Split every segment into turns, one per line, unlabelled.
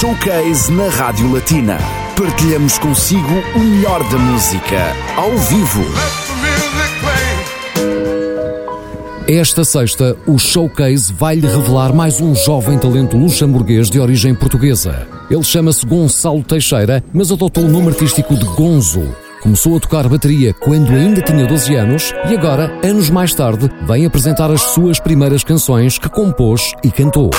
Showcase na Rádio Latina. Partilhamos consigo o melhor da música, ao vivo.
Esta sexta, o Showcase vai-lhe revelar mais um jovem talento luxemburguês de origem portuguesa. Ele chama-se Gonçalo Teixeira, mas adotou o nome artístico de Gonzo. Começou a tocar bateria quando ainda tinha 12 anos e agora, anos mais tarde, vem apresentar as suas primeiras canções que compôs e cantou.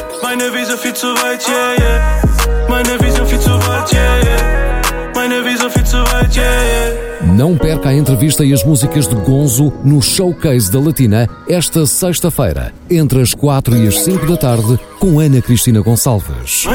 Não perca a entrevista e as músicas de Gonzo no Showcase da Latina esta sexta-feira, entre as 4 e as 5 da tarde, com Ana Cristina Gonçalves.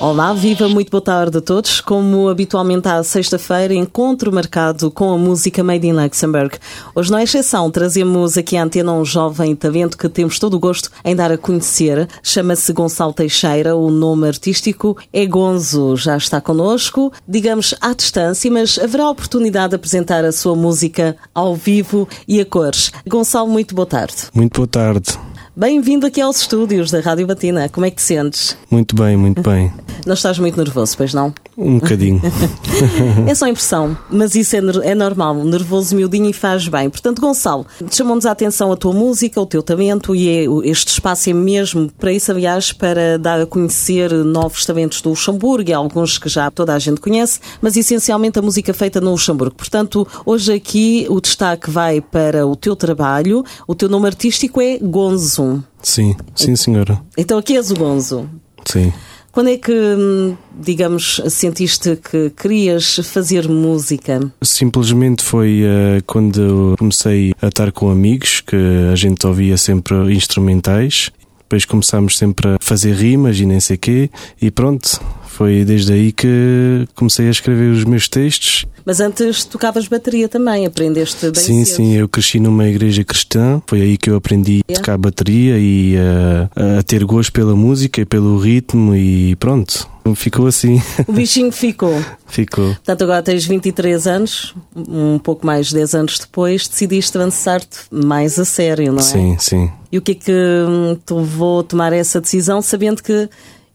Olá, viva, muito boa tarde a todos. Como habitualmente à sexta-feira, encontro marcado com a música Made in Luxembourg. Hoje não é exceção, trazemos aqui à antena um jovem talento que temos todo o gosto em dar a conhecer. Chama-se Gonçalo Teixeira, o nome artístico é Gonzo. Já está connosco, digamos à distância, mas haverá oportunidade de apresentar a sua música ao vivo e a cores. Gonçalo, muito boa tarde.
Muito boa tarde.
Bem-vindo aqui aos estúdios da Rádio Batina. Como é que te sentes?
Muito bem, muito bem.
Não estás muito nervoso, pois não?
Um bocadinho.
é só impressão, mas isso é, é normal. Nervoso miudinho e faz bem. Portanto, Gonçalo, chamou-nos a atenção a tua música, o teu talento e é, este espaço é mesmo para isso, aliás, para dar a conhecer novos talentos do Luxemburgo e alguns que já toda a gente conhece, mas essencialmente a música feita no Luxemburgo. Portanto, hoje aqui o destaque vai para o teu trabalho. O teu nome artístico é Gonzo.
Sim, sim, senhora.
Então aqui és o Gonzo.
Sim.
Quando é que, hum, digamos, sentiste que querias fazer música?
Simplesmente foi uh, quando comecei a estar com amigos, que a gente ouvia sempre instrumentais. Depois começámos sempre a fazer rimas e nem sei quê. E pronto, foi desde aí que comecei a escrever os meus textos.
Mas antes tocavas bateria também, aprendeste bem
Sim,
cedo.
sim, eu cresci numa igreja cristã, foi aí que eu aprendi a tocar bateria e uh, a ter gosto pela música e pelo ritmo e pronto. Ficou assim.
O bichinho ficou.
ficou.
Portanto, agora tens 23 anos, um pouco mais de 10 anos depois, decidiste lançar-te mais a sério, não é?
Sim, sim.
E o que é que hum, te levou a tomar essa decisão, sabendo que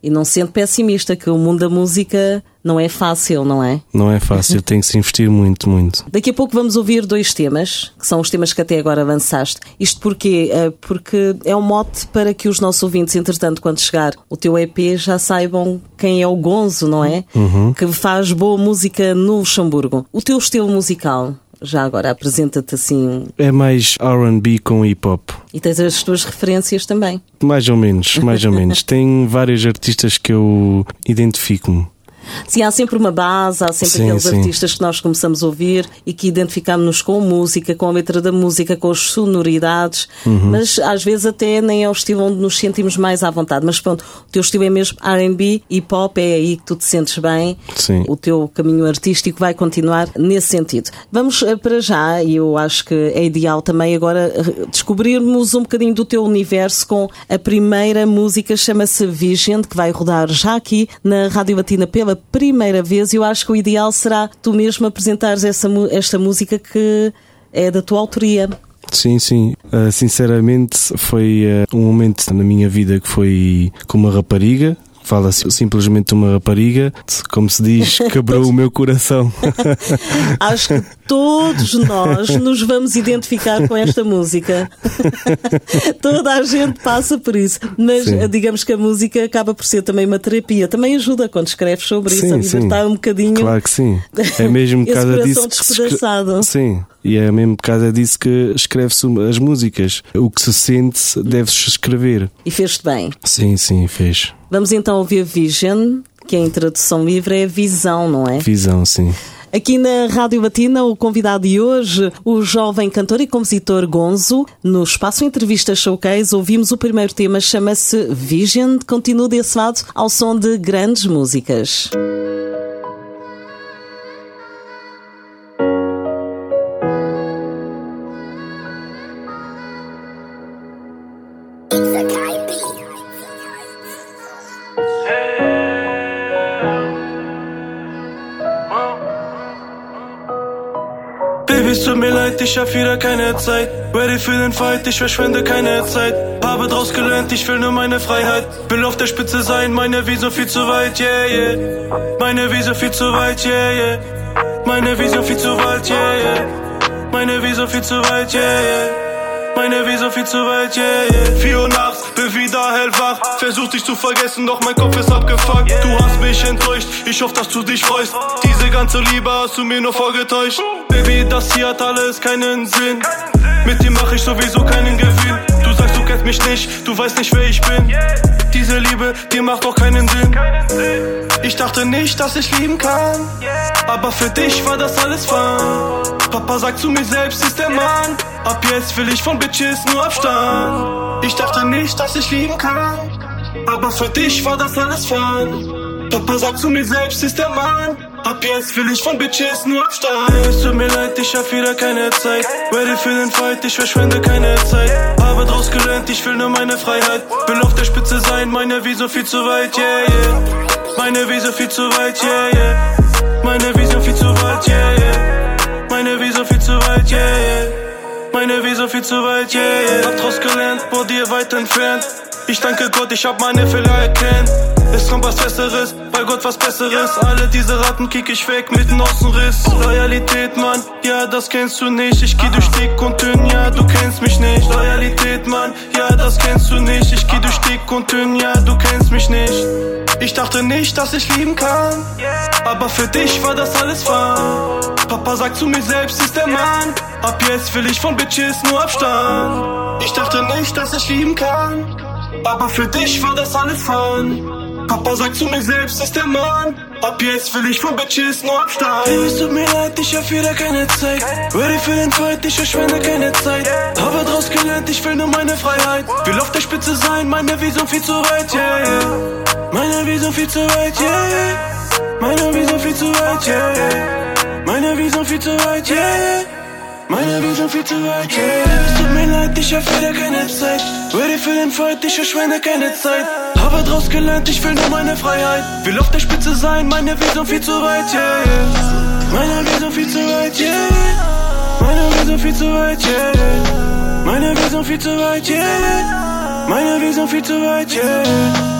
e não sendo pessimista, que o mundo da música não é fácil, não é?
Não é fácil, tem que se investir muito, muito.
Daqui a pouco vamos ouvir dois temas, que são os temas que até agora avançaste. Isto porquê? Eh, porque é um mote para que os nossos ouvintes, entretanto, quando chegar o teu EP, já saibam quem é o Gonzo, não é?
Uhum.
Que faz boa música no Luxemburgo. O teu estilo musical, já agora apresenta-te assim.
É mais RB com hip hop.
E tens as tuas referências também.
Mais ou menos, mais ou menos. Tem vários artistas que eu identifico-me.
Sim, há sempre uma base, há sempre
Sim,
aqueles
sim.
artistas que nós começamos a ouvir e que identificamos-nos com a música, com a letra da música, com as sonoridades,
Uhum.
mas às vezes até nem é o estilo onde nos sentimos mais à vontade. Mas pronto, o teu estilo é mesmo RB, hip hop, é aí que tu te sentes bem.
Sim.
O teu caminho artístico vai continuar nesse sentido. Vamos eh, para já, e eu acho que é ideal também agora eh, descobrirmos um bocadinho do teu universo com a primeira música, chama-se Vision, que vai rodar já aqui na Rádio Batina pela primeira vez. E eu acho que o ideal será tu mesmo apresentares essa, esta música que é da tua autoria.
Sim, sim. Uh, sinceramente, foi uh, um momento na minha vida que foi com uma rapariga. Fala-se simplesmente uma rapariga, como se diz, quebrou o meu coração.
Acho que todos nós nos vamos identificar com esta música. Toda a gente passa por isso. Mas
Sim.
digamos que a música acaba por ser também uma terapia. Também ajuda quando escreves sobre isso, a
Sim, sim.
libertar um bocadinho.
Claro que sim. É mesmo por causa disso que se
despedaçado.
Sim, e é mesmo por causa disso que escreve-se as músicas. O que se sente deve-se escrever.
E fez-te bem.
Sim, sim, fez.
Vamos então ouvir Vision, que em tradução livre é visão, não é?
Visão, sim.
Aqui na Rádio Batina, o convidado de hoje, o jovem cantor e compositor Gonzo. No espaço Entrevista Showcase, ouvimos o primeiro tema, chama-se Vision. Continua desse lado ao som de grandes músicas.
Ich hab wieder keine Zeit. Ready für den Fight, ich verschwende keine Zeit. Habe draus gelernt, ich will nur meine Freiheit. Will auf der Spitze sein, meine Vision viel zu weit, yeah, yeah. Meine Vision viel zu weit, yeah, yeah. Meine Vision viel zu weit, yeah, yeah. Meine Vision viel zu weit, yeah, yeah. Meine Vision viel zu weit, yeah, yeah. 4 Uhr nachts, bin wieder hellwach. Versuch dich zu vergessen, doch mein Kopf ist abgefuckt. Du hast mich enttäuscht, ich hoffe, dass du dich freust. Diese ganze Liebe hast du mir nur vorgetäuscht. Baby, das hier hat alles keinen Sinn. Mit dir mach ich sowieso keinen Gewinn. Du sagst, du kennst mich nicht, du weißt nicht, wer ich bin. Diese Liebe, die macht doch keinen Sinn. Ich dachte nicht, dass ich lieben kann. Aber für dich war das alles fun. Papa sagt zu mir selbst, ist der Mann. Ab jetzt will ich von Bitches nur Abstand. Ich dachte nicht, dass ich lieben kann. Aber für dich war das alles fun. Papa sagt zu mir selbst, ist der Mann. Ab jetzt will ich von Bitches nur Abstand. Es tut mir leid, ich hab wieder keine Zeit. Ready für den Fight, ich verschwende keine Zeit. Habe draus gelernt, ich will nur meine Freiheit. Will auf der Spitze sein, meine Vision viel zu weit, yeah, yeah. Meine Vision viel zu weit, yeah, yeah. Meine Vision viel zu weit, yeah. Meine Vision viel zu weit, yeah, yeah. Hab draus gelernt, vor dir weit entfernt. Ich danke Gott, ich hab meine Fehler erkannt. Es kommt was Besseres, bei Gott was Besseres. Alle diese Ratten kick ich weg mit dem Außenriss. Loyalität, Mann, ja, das kennst du nicht. Ich geh durch dick und dünn, ja, du kennst mich nicht. Loyalität, Mann, ja, das kennst du nicht. Ich geh durch dick und dünn, ja, du kennst mich nicht. Ich dachte nicht, dass ich lieben kann. Aber für dich war das alles fun. Papa sagt zu mir selbst, ist der Mann. Ab jetzt will ich von Bitches nur Abstand. Ich dachte nicht, dass ich lieben kann. Aber für dich war das alles fun. Papa sagt zu mir selbst, ist der Mann. Ab jetzt will ich von Bitches nur Abstand. Hey, es tut mir leid, ich hab wieder keine Zeit. Ready für den Fight, ich verschwende keine Zeit. Habe draus gelernt, ich will nur meine Freiheit. Will auf der Spitze sein, meine Vision viel zu weit, yeah, yeah. Vision viel zu weit, yeah. Meine Vision viel zu weit, yeah. Meine Vision viel zu weit, yeah. Meine Vision viel zu weit, yeah. Es tut mir leid, ich hab wieder keine Zeit. Ready für den Fight, ich verschwende keine Zeit. Habe draus gelernt, ich will nur meine Freiheit. Will auf der Spitze sein, meine Vision viel zu weit, yeah. Meine Vision viel zu weit, yeah. Meine Vision viel zu weit, yeah. Meine Vision viel zu weit, yeah. Meine Vision viel zu weit, yeah,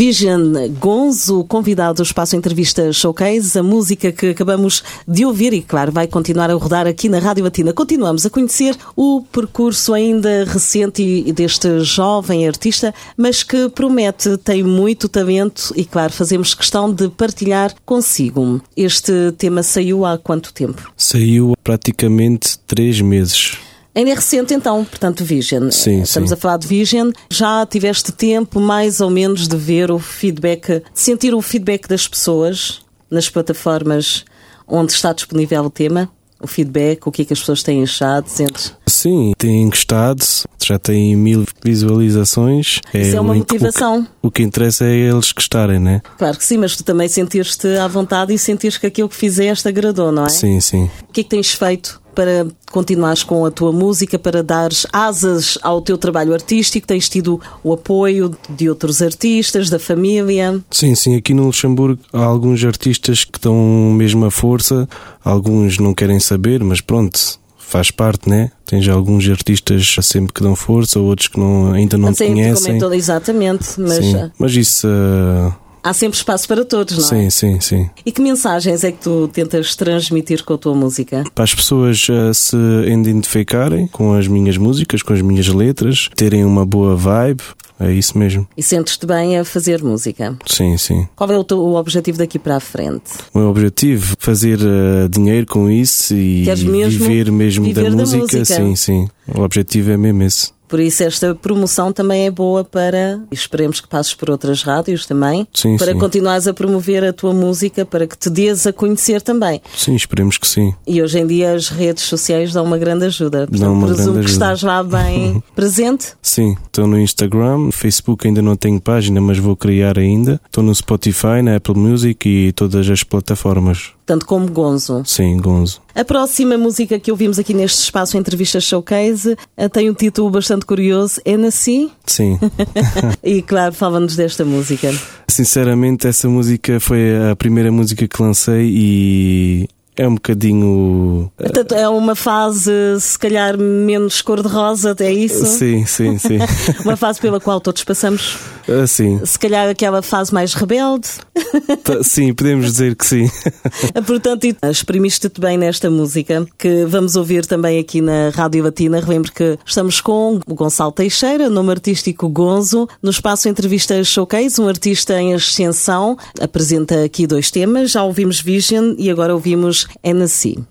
Vision Gonzo, convidado do Espaço Entrevista Showcase, a música que acabamos de ouvir e, claro, vai continuar a rodar aqui na Rádio Batina. Continuamos a conhecer o percurso ainda recente deste jovem artista, mas que promete, tem muito talento e, claro, fazemos questão de partilhar consigo. Este tema saiu há quanto tempo?
Saiu há praticamente três meses.
Ainda é recente então, portanto, Vision.
Sim,
Estamos
sim.
a falar de Vision. Já tiveste tempo, mais ou menos, de ver o feedback, de sentir o feedback das pessoas nas plataformas onde está disponível o tema? O feedback, o que é que as pessoas têm achado? Sentes?
Sim, tem gostado, já tem mil visualizações.
Isso é uma
o in-
motivação.
O que, o que interessa é eles gostarem, né?
Claro que sim, mas tu também sentiste à vontade e sentiste que aquilo que fizeste agradou, não é?
Sim, sim.
O que é que tens feito para continuares com a tua música, para dares asas ao teu trabalho artístico? Tens tido o apoio de outros artistas, da família?
Sim, sim, aqui no Luxemburgo há alguns artistas que dão mesmo a força, alguns não querem saber, mas pronto, faz parte, né? Tens alguns artistas sempre que dão força, outros que não, ainda não te
Sim,
conhecem.
comentou exatamente, mas
Sim,
ah,
mas isso, ah,
há sempre espaço para todos, não é?
sim, sim, sim.
E que mensagens é que tu tentas transmitir com a tua música?
Para as pessoas ah, se identificarem com as minhas músicas, com as minhas letras, terem uma boa vibe, é isso mesmo.
E sentes-te bem a fazer música?
Sim, sim.
Qual é o teu objetivo daqui para a frente?
O meu objetivo fazer ah, dinheiro com isso e
mesmo
viver mesmo
viver
da,
da
música.
música?
Sim, sim. O objetivo é mesmo esse.
Por isso esta promoção também é boa para, esperemos que passes por outras rádios também,
Sim,
para
sim.
continuares a promover a tua música, para que te dês a conhecer também.
Sim, esperemos que sim.
E hoje em dia as redes sociais dão uma grande ajuda. Portanto,
Dão uma
presumo
grande
que
ajuda.
estás lá bem presente.
Sim, estou no Instagram, no Facebook ainda não tenho página, mas vou criar ainda. Estou no Spotify, na Apple Music e todas as plataformas.
Portanto, como Gonzo.
Sim, Gonzo.
A próxima música que ouvimos aqui neste espaço Entrevista Showcase eh, tem um título bastante curioso, É Nasci?
Sim.
e claro, fala-nos desta música.
Sinceramente, essa música foi a primeira música que lancei e é um bocadinho.
Portanto, é uma fase, se calhar, menos cor-de-rosa, é isso?
Sim, sim, sim.
uma fase pela qual todos passamos.
Uh, sim.
Se calhar aquela fase mais rebelde.
sim, podemos dizer que sim.
Portanto, exprimiste-te bem nesta música, que vamos ouvir também aqui na Rádio Latina. Relembro que estamos com o Gonçalo Teixeira, nome artístico Gonzo, no espaço Entrevista Showcase, um artista em ascensão. Apresenta aqui dois temas. Já ouvimos Vision e agora ouvimos NC.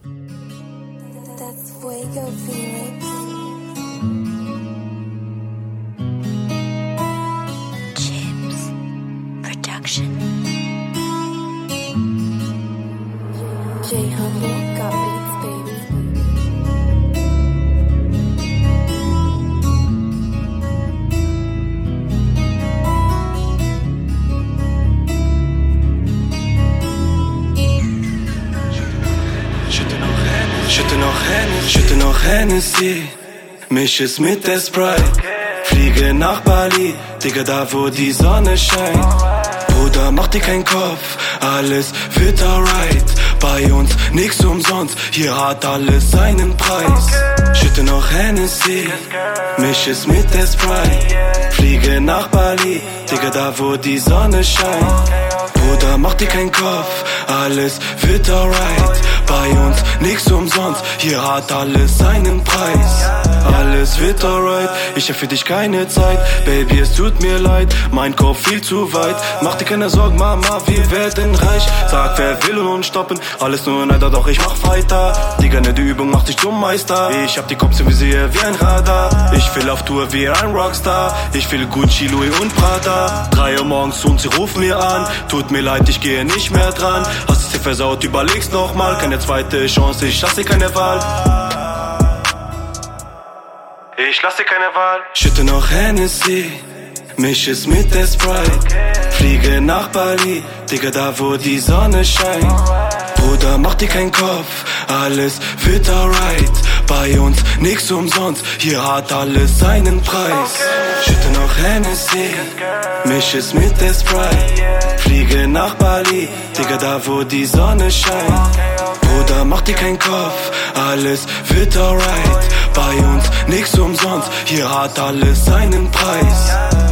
Schütte noch Hennessy, misch es mit der Sprite. Fliege nach Bali, Digga, da wo die Sonne scheint. Bruder, mach dir keinen Kopf, alles wird alright. Bei uns nix umsonst, hier hat alles seinen Preis. Schütte noch Hennessy, misch es mit der Sprite. Fliege nach Bali, Digga, da wo die Sonne scheint. Mach dir keinen Kopf, alles wird alright. Bei uns nix umsonst, hier hat alles seinen Preis. Alles wird alright, ich hab für dich keine Zeit. Baby, es tut mir leid, mein Kopf viel zu weit. Mach dir keine Sorgen, Mama, wir werden reich. Sag, wer will uns stoppen, alles nur Neider, doch ich mach weiter. Die gerne die Übung macht dich zum Meister. Ich hab die Kopf im Visier wie ein Radar. Ich will auf Tour wie ein Rockstar. Ich will Gucci, Louis und Prada. Drei Uhr morgens und sie rufen mir an. Tut mir leid, ich gehe nicht mehr dran. Hast es dir versaut, überlegst nochmal. Keine zweite Chance, ich lasse keine Wahl. Ich lasse keine Wahl. Schütte noch Hennessy, misch es mit der Sprite. Fliege nach Bali, Digga, da wo die Sonne scheint. Bruder, mach dir keinen Kopf, alles wird alright. Bei uns nix umsonst, hier hat alles seinen Preis. Schütte noch Hennessy, misch es mit der Sprite. Fliege nach Bali, Digga, da wo die Sonne scheint. Bruder, mach dir keinen Kopf, alles wird alright. Bei uns nix umsonst, hier hat alles seinen Preis.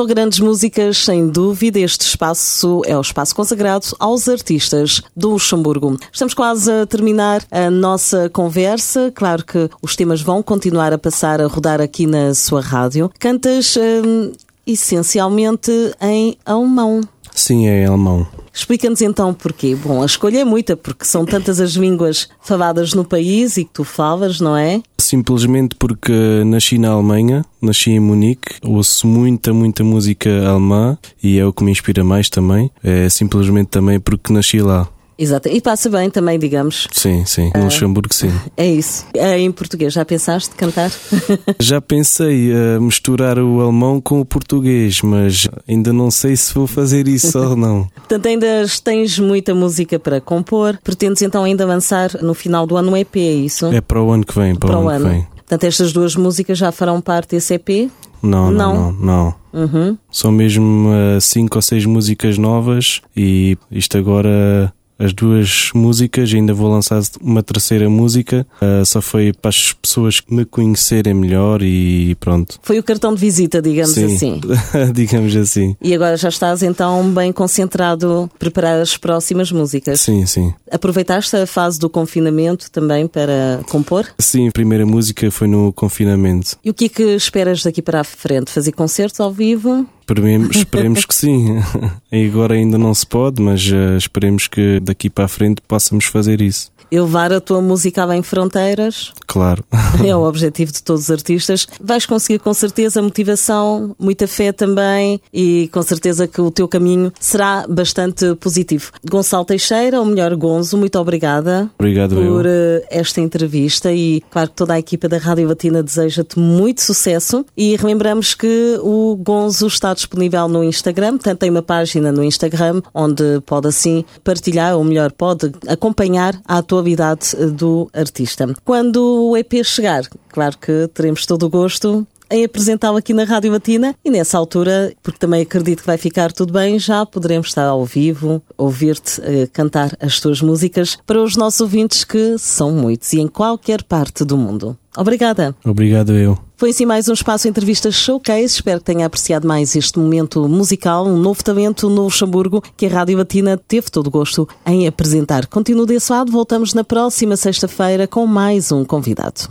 São grandes músicas, sem dúvida. Este espaço é o espaço consagrado aos artistas do Luxemburgo. Estamos quase a terminar a nossa conversa. Claro que os temas vão continuar a passar a rodar aqui na sua rádio. Cantas hum, essencialmente em alemão.
Sim, é alemão.
Explica-nos então porquê. Bom, a escolha é muita, porque são tantas as línguas faladas no país e que tu falas, não é?
Simplesmente porque nasci na Alemanha, nasci em Munique, ouço muita, muita música alemã e é o que me inspira mais também. É simplesmente também porque nasci lá.
Exato. E passa bem também, digamos.
Sim, sim. No Luxemburgo, sim.
É isso. É em português, já pensaste cantar?
Já pensei a misturar o alemão com o português, mas ainda não sei se vou fazer isso ou não.
Portanto, ainda tens muita música para compor. Pretendes então ainda lançar no final do ano um EP, é isso?
É para o ano que vem, para,
Para
o
o
ano,
ano.
que vem.
Portanto, estas duas músicas já farão parte desse EP?
Não, não,
Não.
não. não.
Uhum.
São mesmo uh, cinco ou seis músicas novas e isto agora. As duas músicas, ainda vou lançar uma terceira música, uh, só foi para as pessoas me conhecerem melhor e pronto.
Foi o cartão de visita, digamos
Sim,
assim.
digamos assim.
E agora já estás então bem concentrado a preparar as próximas músicas.
Sim, sim.
Aproveitaste a fase do confinamento também para compor?
Sim, a primeira música foi no confinamento.
E o que é que esperas daqui para a frente? Fazer concertos ao vivo?
Esperemos, esperemos que sim. E agora ainda não se pode, mas uh, esperemos que daqui para a frente possamos fazer isso
e levar a tua música além fronteiras.
Claro.
É o objetivo de todos os artistas. Vais conseguir com certeza motivação, muita fé também e com certeza que o teu caminho será bastante positivo. Gonçalo Teixeira, ou melhor Gonzo, muito obrigada
Obrigado
por
eu.
Eh, esta entrevista e claro que toda a equipa da Rádio Latina deseja-te muito sucesso e relembramos que o Gonzo está disponível no Instagram, portanto tem uma página no Instagram onde pode assim partilhar, ou melhor, pode acompanhar a tua novidade do artista. Quando o EP chegar, claro que teremos todo o gosto em apresentá-lo aqui na Rádio Matina e nessa altura, porque também acredito que vai ficar tudo bem, já poderemos estar ao vivo, ouvir-te uh, cantar as tuas músicas para os nossos ouvintes que são muitos e em qualquer parte do mundo. Obrigada.
Obrigado eu.
Foi assim mais um espaço entrevistas showcase. Espero que tenha apreciado mais este momento musical, um novo talento no Luxemburgo que a Rádio Latina teve todo o gosto em apresentar. Continuo desse lado, voltamos na próxima sexta-feira com mais um convidado.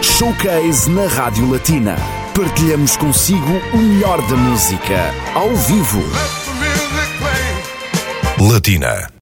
Showcase na Rádio Latina. Partilhamos consigo o melhor da música, ao vivo.
Latina.